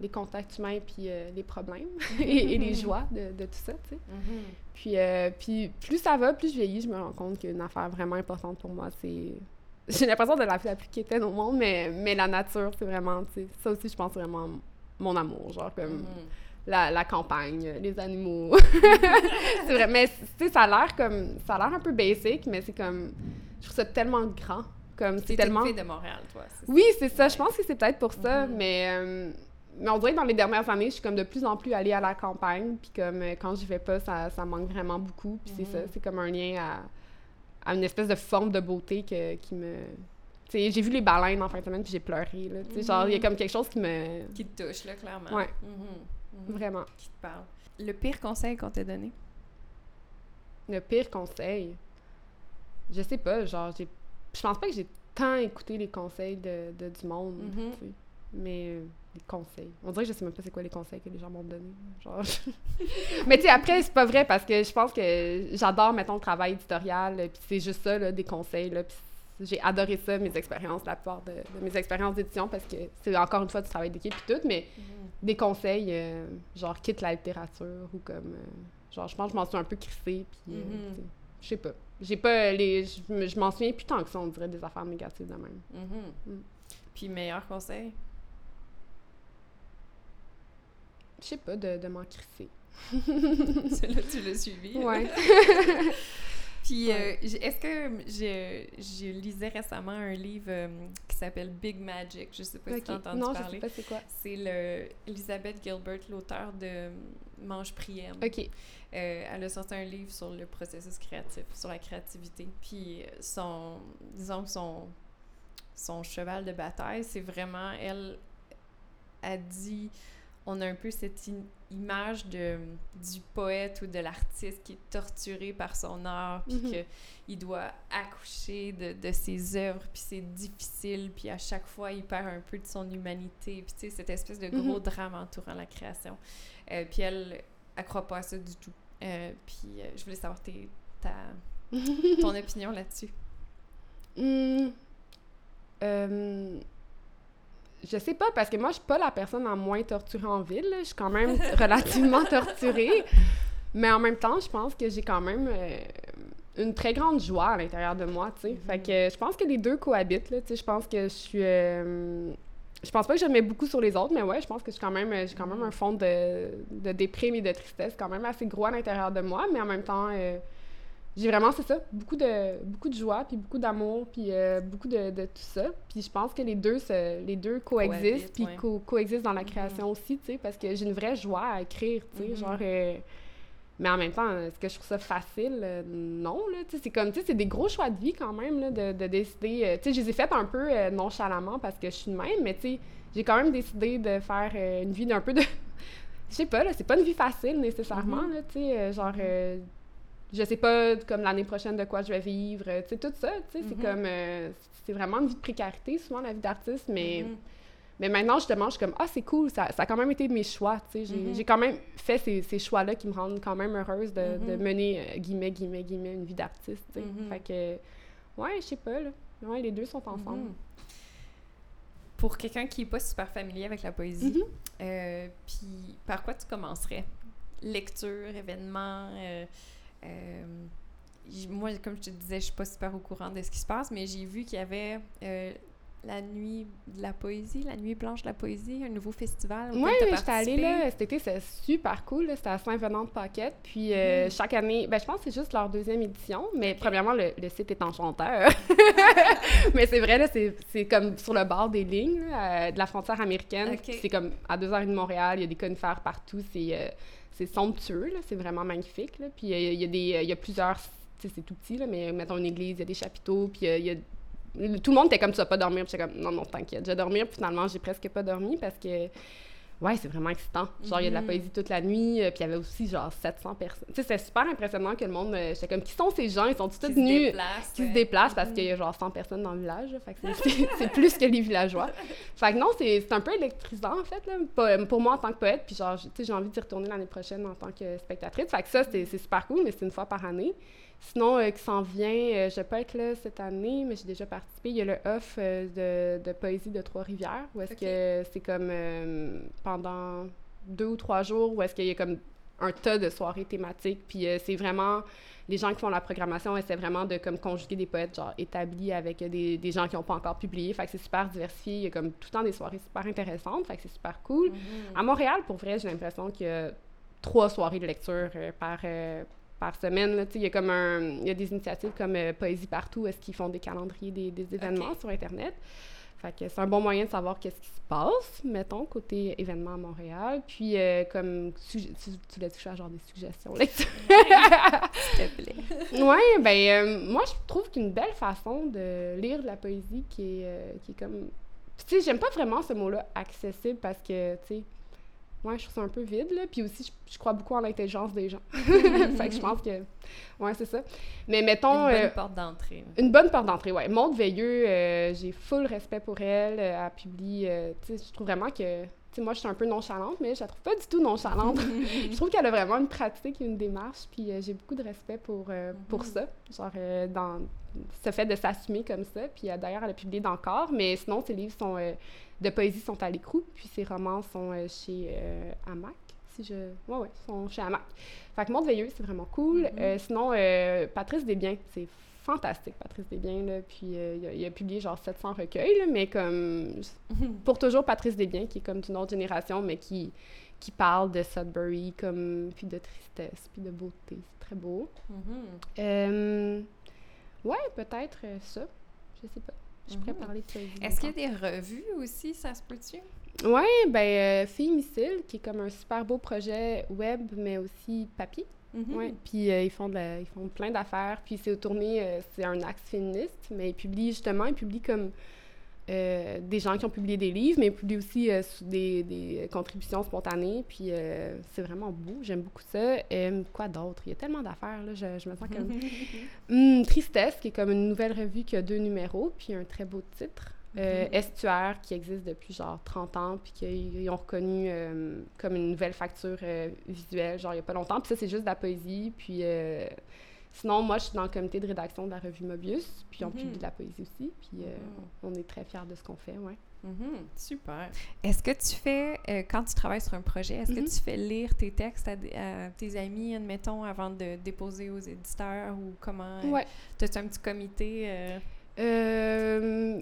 les contacts humains puis les problèmes et, les joies de, de tout ça, tu sais. Mm-hmm. Puis, puis plus ça va, plus je vieillis, je me rends compte qu'une affaire vraiment importante pour moi, c'est j'ai l'impression de la la plus quétaine au monde, mais, mais la nature, c'est vraiment, tu sais, ça aussi, je pense vraiment mon amour, genre comme mm-hmm. la, la, campagne, les animaux. c'est vrai, mais tu sais, ça a l'air comme, ça a l'air un peu basic, mais c'est comme, je trouve ça tellement grand, comme c'est tellement... Une de Montréal, toi. Oui, c'est ça, je pense que c'est peut-être pour ça, mm-hmm. mais... Euh, mais on dirait que dans les dernières années, je suis comme de plus en plus allée à la campagne, puis comme euh, quand j'y vais pas, ça, ça manque vraiment beaucoup, puis c'est ça, mm-hmm. c'est comme un lien à à une espèce de forme de beauté que, qui me. j'ai vu les baleines en fin de semaine puis j'ai pleuré. Là, Genre, il y a mhm. comme quelque chose qui me. Qui te touche, là, clairement. Ouais. Mhm. Mhm. Vraiment. Qui te parle. Le pire conseil qu'on t'a donné? Le pire conseil? Je sais pas, genre, j'ai. Je pense pas que j'ai tant écouté les conseils de, de du monde. Mais. Euh, conseils. On dirait que je sais même pas c'est quoi les conseils que les gens m'ont donné. Genre... mais tu sais, après, c'est pas vrai parce que je pense que j'adore, mettons, le travail éditorial, puis c'est juste ça, là, des conseils, là, j'ai adoré ça, mes expériences, la plupart de, mes expériences d'édition, parce que c'est encore une fois du travail d'équipe et tout, mais mm-hmm. des conseils, euh, genre, quitte la littérature ou comme. Euh, genre, je pense que je m'en suis un peu crissée, puis. Euh, mm-hmm. je sais pas. J'ai pas les. Je, m'en souviens plus tant que ça, on dirait des affaires négatives de même. Mm-hmm. Mm. Puis, meilleur conseil? Je sais pas, de, de m'en crisser. tu l'as suivi. Ouais. Puis, euh, est-ce que je, je, lisais récemment un livre euh, qui s'appelle Big Magic? Je sais pas si tu as entendu non, parler. Je sais pas c'est quoi. C'est le Elizabeth Gilbert, l'auteur de Mange Prière. OK. Euh, elle a sorti un livre sur le processus créatif, sur la créativité. Puis, son, disons, son, son cheval de bataille, c'est vraiment, elle a dit on a un peu cette image de, du poète ou de l'artiste qui est torturé par son art, puis mm-hmm. qu'il doit accoucher de, de, ses œuvres, puis c'est difficile, puis à chaque fois, il perd un peu de son humanité, puis tu sais, cette espèce de gros mm-hmm. drame entourant la création. Euh, puis elle, elle croit pas à ça du tout. Euh, puis euh, je voulais savoir tes, ta, ton opinion là-dessus. Mm je sais pas, parce que moi, je suis pas la personne la moins torturée en ville. Je suis quand même relativement torturée. Mais en même temps, je pense que j'ai quand même euh, une très grande joie à l'intérieur de moi, tu sais. Mm-hmm. Fait que je pense que les deux cohabitent, là, tu sais. Je pense que je suis... Euh, je pense pas que je mets beaucoup sur les autres, mais ouais, je pense que j'ai quand même, j'ai quand même un fond de, de déprime et de tristesse quand même assez gros à l'intérieur de moi, mais en même temps... Euh, j'ai vraiment, c'est ça, beaucoup de, beaucoup de joie, puis beaucoup d'amour, puis euh, beaucoup de, de, tout ça. Puis je pense que les deux, les deux coexistent, puis coexistent dans la création aussi, tu sais, parce que j'ai une vraie joie à écrire, tu sais, mm-hmm. genre... Euh, mais en même temps, est-ce que je trouve ça facile? Euh, non, là, tu sais, c'est comme, tu sais, c'est des gros choix de vie quand même, là, de, de décider... tu sais, je les ai faits un peu nonchalamment parce que je suis de même, mais tu sais, j'ai quand même décidé de faire une vie d'un peu de... je sais pas, là, c'est pas une vie facile nécessairement, mm-hmm. là, tu sais, genre je sais pas comme l'année prochaine de quoi je vais vivre, tu sais, tout ça, tu sais, c'est mhm. comme, euh, c'est vraiment une vie de précarité, souvent, la vie d'artiste, mais, mhm. mais maintenant, justement, je suis comme, ah, c'est cool, ça, ça, a quand même été mes choix, tu sais, j'ai mhm. quand même fait ces, ces choix-là qui me rendent quand même heureuse de, de mener, euh, guillemets, guillemets, guillemets, une vie d'artiste, tu sais, fait que, ouais, je sais pas, là, ouais, les deux sont ensemble. Pour quelqu'un qui est pas super familier avec la poésie, euh, puis par quoi tu commencerais? Lecture, événement, euh, moi, comme je te disais, je suis pas super au courant de ce qui se passe, mais j'ai vu qu'il y avait euh, la nuit de la poésie, la nuit blanche de la poésie, un nouveau festival. Oui, j'étais allée là cet été, c'est super cool. C'était à Saint-Venant-de-Paquette. Puis euh, mm. chaque année, ben, je pense que c'est juste leur deuxième édition, mais premièrement, le, site est enchanteur. mais c'est vrai, là, c'est comme sur le bord des lignes de la frontière américaine. C'est comme à deux heures de Montréal, il y a des conifères partout. C'est c'est somptueux, c'est vraiment magnifique. Là. Puis il y, a des, y a plusieurs, c'est tout petit, là, mais mettons une église, il y a des chapiteaux, puis il y a tout le monde était comme ça, pas dormir. Puis j'étais comme, non, non, t'inquiète, je vais dormir. Puis finalement, j'ai presque pas dormi parce que, Ouais, c'est vraiment excitant. Genre, il y a de la Mhm. poésie toute la nuit, euh, puis il y avait aussi genre 700 personnes. Tu sais, c'était super impressionnant que le monde. euh, J'étais comme, qui sont ces gens? Ils sont tous venus. déplacent, Qui se déplacent parce Mhm. qu'il y a genre 100 personnes dans le village. là. Fait que c'est- c'est c'est plus que les villageois. Fait que non, c'est c'est un peu électrisant en fait, là, pas- pour moi en tant que poète. Puis genre, tu sais, j'ai envie d'y retourner l'année prochaine en tant que spectatrice. Fait que ça, c'est c'est super cool, mais c'est une fois par année. Sinon, euh, qui s'en vient, euh, je vais pas être là cette année, mais j'ai déjà participé. Il y a le off euh, de, de poésie de Trois-Rivières, où est-ce que c'est comme pendant deux ou trois jours, où est-ce qu'il y a comme un tas de soirées thématiques. Puis c'est vraiment les gens qui font la programmation essaient vraiment de comme conjuguer des poètes genre établis avec des, des gens qui n'ont pas encore publié. Fait que c'est super diversifié. Il y a comme tout le temps des soirées super intéressantes. Fait que c'est super cool. Mhm. À Montréal, pour vrai, j'ai l'impression qu'il y a trois soirées de lecture par, par semaine. Là. Il y a comme un, il y a des initiatives comme euh, Poésie Partout, est-ce qu'ils font des calendriers des, des événements sur Internet. Fait que c'est un bon moyen de savoir qu'est-ce qui se passe, mettons, côté événements à Montréal. Puis, euh, comme tu, tu l'as touché à genre des suggestions lecture. S'il te plaît. ouais, ben, euh, moi, je trouve qu'une belle façon de lire de la poésie qui est, qui est comme. Tu sais, j'aime pas vraiment ce mot-là accessible parce que, tu sais, ouais, je trouve ça un peu vide, là. Puis aussi, je, je crois beaucoup en l'intelligence des gens. fait que je pense que. Ouais, c'est ça. Mais mettons. Une bonne euh, porte d'entrée. une bonne porte d'entrée, ouais. Maude Veilleux, euh, j'ai full respect pour elle. Euh, elle publie, tu sais, je trouve vraiment que, sais, moi, je suis un peu nonchalante, mais je la trouve pas du tout nonchalante. je trouve qu'elle a vraiment une pratique, une démarche, puis euh, j'ai beaucoup de respect pour, euh, pour Mhm. ça. Genre, euh, dans ce fait de s'assumer comme ça. Puis d'ailleurs, elle a publié dans Corps, mais sinon, ses livres sont, de poésie sont à l'écrou, puis ses romans sont chez Hamac. Si je... Ouais, ouais, sont chez Hamac. Fait que Maude Veilleux, c'est vraiment cool. Mhm. Sinon, Patrice Desbiens, c'est fantastique, Patrice Desbiens, là. Puis euh, il, a, il a publié genre 700 recueils, là, mais comme... Pour toujours Patrice Desbiens, qui est comme d'une autre génération, mais qui, qui parle de Sudbury, comme... Puis de tristesse, puis de beauté. C'est très beau. Euh, ouais, peut-être euh, ça. Je sais pas. Je pourrais Mhm. parler de poésie. Est-ce qu'il y a des revues aussi, ça se peut-tu? Ouais, ben, euh, Fille Missile, qui est comme un super beau projet web, mais aussi papier. Mhm. Puis euh, ils, font de la- ils font plein d'affaires. Puis c'est tourné, euh, c'est un axe féministe, mais ils publient justement, ils publient comme euh, des gens qui ont publié des livres, mais ils publient aussi des, des contributions spontanées. Puis c'est vraiment beau, j'aime beaucoup ça. Quoi d'autre? Il y a tellement d'affaires, là, je, je me sens comme... Hum, Tristesse, qui est comme une nouvelle revue qui a deux numéros, puis un très beau titre. Euh. Estuaire, qui existe depuis genre 30 ans, puis qu'ils ils ont reconnu euh, comme une nouvelle facture euh, visuelle, genre il n'y a pas longtemps. Puis ça, c'est juste de la poésie. Puis euh, sinon, moi, je suis dans le comité de rédaction de la revue Mobius, puis on Mhm. publie de la poésie aussi. Puis euh, Mhm. on est très fiers de ce qu'on fait, ouais. Mhm, Super. Est-ce que tu fais, euh, quand tu travailles sur un projet, est-ce que tu fais lire tes textes à, tes amis, admettons, avant de déposer aux éditeurs ou comment? Ouais. As-tu un petit comité euh, Euh,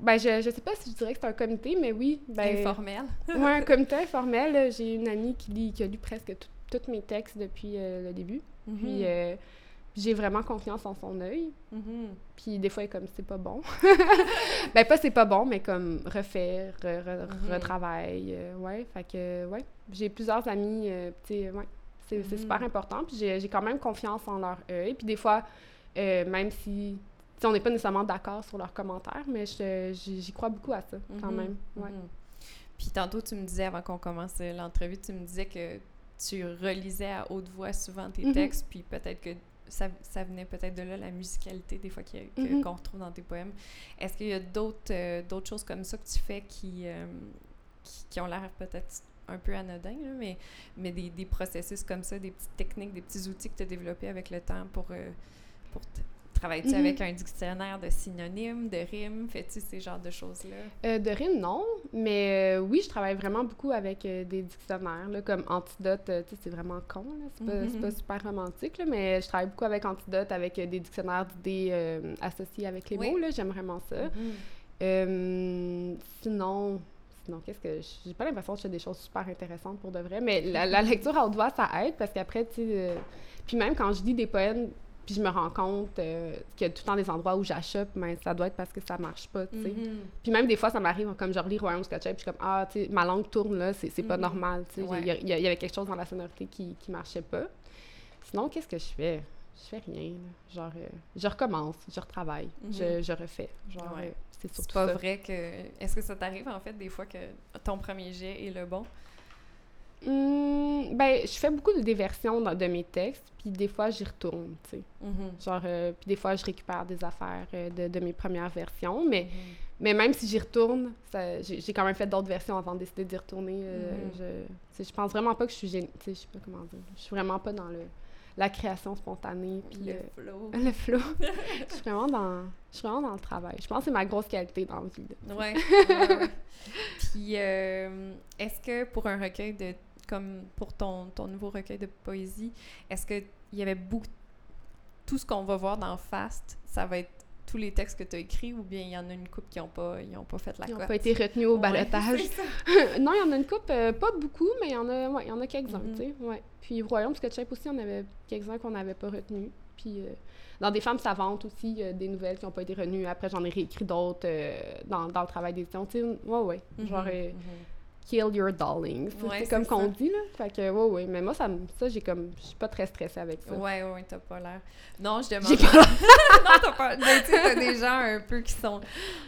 ben, je, je sais pas si je dirais que c'est un comité, mais oui. Ben, informel? ouais, un comité informel. J'ai une amie qui, lit, qui a lu presque tous mes textes depuis euh, le début. Mhm, Puis euh, j'ai vraiment confiance en son œil. mhm. Puis des fois, elle est comme c'est pas bon. ben, pas c'est pas bon, mais comme refait, re- re- Mhm. retravaille. euh, ouais, fait que, ouais. J'ai plusieurs amis, tu sais, ouais. C'est super important. Puis j'ai j'ai quand même confiance en leur œil. Puis des fois, même si. On n'est pas nécessairement d'accord sur leurs commentaires, mais j'y crois beaucoup à ça, quand Mhm, même. Ouais. mhm. Puis tantôt, tu me disais, avant qu'on commence l'entrevue, tu me disais que tu relisais à haute voix souvent tes Mhm. textes, puis peut-être que ça, ça venait peut-être de là, la musicalité, des fois, qu'on retrouve dans tes poèmes. Est-ce qu'il y a d'autres euh, d'autres choses comme ça que tu fais qui, euh, qui, qui ont l'air peut-être un peu anodins, là, mais, mais des, des processus comme ça, des petites techniques, des petits outils que tu as développés avec le temps pour, euh, pour t- travailler Mhm. avec un dictionnaire de synonymes, de rimes? Fais-tu ces genres de choses-là? Euh, de rime, non. Mais euh, oui, je travaille vraiment beaucoup avec euh, des dictionnaires, là, comme Antidote. tu sais, c'est vraiment con, là. C'est pas, pas Mhm. super romantique, là, mais je travaille beaucoup avec Antidote, avec des dictionnaires d'idées associés avec les Oui. mots, là. J'aime vraiment ça. Euh, sinon, sinon qu'est-ce que... je- J'ai pas l'impression que je fais des choses super intéressantes pour de vrai, mais la, la lecture à haute voix, ça aide, parce qu'après, tu euh, puis même quand je lis des poèmes, puis je me rends compte euh, qu'il y a tout le temps des endroits où j'achoppe, mais ça doit être parce que ça marche pas, tu sais. Mhm. Puis même des fois, ça m'arrive, comme je relis Royaume Scotch, puis je suis comme, ah, tu sais, ma langue tourne là, c'est c'est pas Mhm. normal, tu sais. Ouais. Il y il avait quelque chose dans la sonorité qui, qui marchait pas. Sinon, qu'est-ce que je fais? Je fais rien, là. Genre, euh, je recommence, je retravaille, je, je refais. Genre, Ouais. euh, c'est C'est surtout pas ça. vrai que. Est-ce que ça t'arrive en fait des fois que ton premier jet est le bon? Hum, ben, je fais beaucoup de déversions dans- de mes textes, puis des fois, j'y retourne, tu sais. Mhm. Genre, euh, puis des fois, je récupère des affaires euh, de, de mes premières versions, mais, Mhm. mais même si j'y retourne, j'ai quand même fait d'autres versions avant de décider d'y retourner. euh, Mhm. je, je pense vraiment pas que je suis génie, tu sais, je sais pas comment dire. Je suis vraiment pas dans le, la création spontanée, puis Le flow. le flow. je suis vraiment dans, je suis vraiment dans le travail. Je pense que c'est ma grosse qualité dans la vie. là. Ouais. ouais, ouais. Puis, euh, est-ce que pour un recueil de. Comme pour ton, ton nouveau recueil de poésie, est-ce qu'il y avait beaucoup. Tout ce qu'on va voir dans Fast, ça va être tous les textes que tu as écrits ou bien il y en a une couple qui n'ont pas, ils ont pas fait la Ils n'ont cote? pas été retenus au balotage. non, il y en a une coupe, euh, pas beaucoup, mais il y en a, ouais, il y en a quelques-uns, Mhm. tu sais, ouais. Puis Royaume Sketchup aussi, on avait quelques-uns qu'on n'avait pas retenus. Puis euh, dans des femmes savantes aussi, il y a des nouvelles qui n'ont pas été retenues. Après, j'en ai réécrit d'autres euh, dans, dans le travail d'édition, tu sais, ouais, ouais. Genre, Mhm, euh, mhm. Kill your Ouais, c'est comme qu'on dit, là. Fait que, ouais, ouais. Mais moi, ça, ça j'ai comme, je suis pas très stressée avec ça. Ouais, ouais, t'as pas l'air. Non, je demande. J'ai pas non, t'as pas. Mais tu sais, t'as des gens un peu qui sont.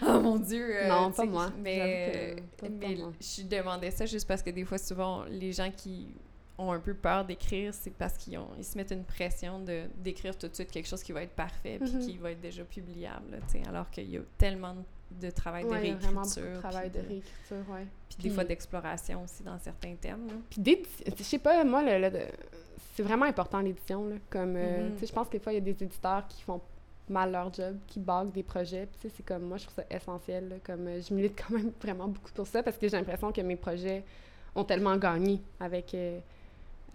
Oh mon Dieu. euh, Non, pas moi. Mais, J'avoue que pas- pas mais moi. je demandais ça juste parce que des fois, souvent, les gens qui ont un peu peur d'écrire, c'est parce qu'ils ont, ils se mettent une pression de d'écrire tout de suite quelque chose qui va être parfait puis Mhm. qui va être déjà publiable, là, tu sais, alors qu'il y a tellement de travail de Ouais, il y a réécriture. vraiment beaucoup de travail de réécriture. Puis des fois d'exploration aussi dans certains thèmes. là. Puis je sais pas, moi, le, le- le- c'est vraiment important l'édition. Comme, euh, Mhm. tu sais, je pense que des fois, il y a des éditeurs qui font mal leur job, qui baguent des projets. Puis tu sais, c'est comme, moi, je trouve ça essentiel. là. Comme, euh, je milite quand même vraiment beaucoup pour ça parce que j'ai l'impression que mes projets ont tellement gagné avec, euh,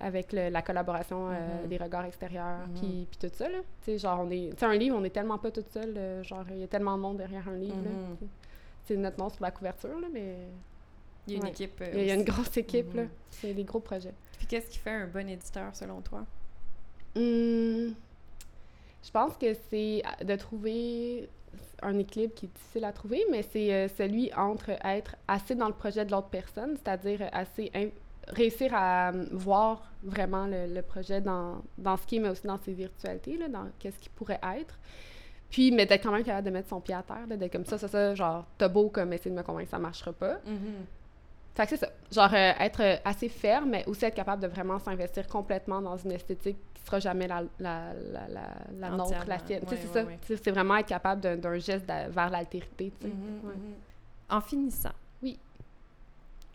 avec le- la collaboration euh, Mhm. des regards extérieurs, Mhm. puis, puis tout ça. Là. Tu sais, genre, on est, un livre, on est tellement pas toute seule. euh, genre, il y a tellement de monde derrière un livre. Mhm. sais. C'est notre nom sur la couverture, là, mais Il y a une Ouais. équipe. euh, il y a- une grosse équipe. là. Mhm. C'est des gros projets. Puis qu'est-ce qui fait un bon éditeur selon toi? Hum, je pense que c'est de trouver un équilibre qui est difficile à trouver, mais c'est euh, celui entre être assez dans le projet de l'autre personne, c'est-à-dire assez réussir à hum, voir vraiment le, le projet dans, dans ce qui est, mais aussi dans ses virtualités, là, dans qu'est-ce qui pourrait être. Puis, mais d'être quand même capable de mettre son pied à terre, d'être comme ça, ça, ça, genre, t'as beau comme essayer de me convaincre que ça marchera pas. Fait que c'est ça. Genre, euh, être euh, assez ferme, mais aussi être capable de vraiment s'investir complètement dans une esthétique qui sera jamais la, la, la, la, la nôtre, la sienne. C'est ça. C'est vraiment être capable d'un- geste vers l'altérité, Ouais. mhm. En finissant, Oui.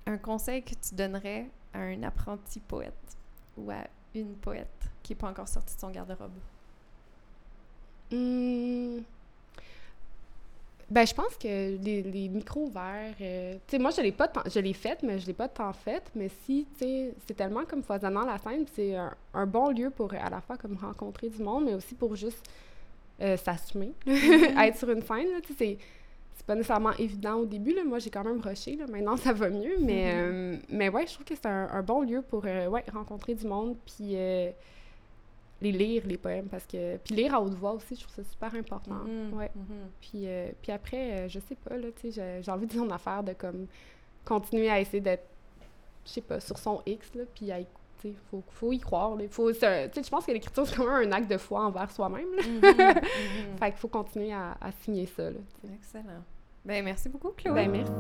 un conseil que tu donnerais à un apprenti poète ou à une poète qui n'est pas encore sortie de son garde-robe? Hum, Ben, je pense que les, les micros ouverts, euh, tu sais, moi, je l'ai pas tant- je l'ai faite, mais je l'ai pas tant faite, mais si, tu sais, c'est tellement comme foisonnant la scène, c'est un, un bon lieu pour à la fois comme rencontrer du monde, mais aussi pour juste euh, s'assumer, être sur une scène, tu sais, c'est pas nécessairement évident au début, là, moi, j'ai quand même rushé, là, maintenant, ça va mieux, mais, euh, mais ouais, je trouve que c'est un, un bon lieu pour, euh, ouais, rencontrer du monde, puis euh, les lire, les poèmes, parce que, puis lire à haute voix aussi, je trouve ça super important, Mhm, ouais. mhm. Puis, euh, puis après, je sais pas, là, tu sais, j'ai- envie de dire une affaire de comme continuer à essayer d'être, je sais pas, sur son X, là, puis à, sais, faut, faut y croire. Faut, je pense que l'écriture, c'est quand même un acte de foi envers soi-même, mhm. Fait qu'il faut continuer à, à signer ça, là. Excellent. Ben, merci beaucoup, Chloé. Ben, merci.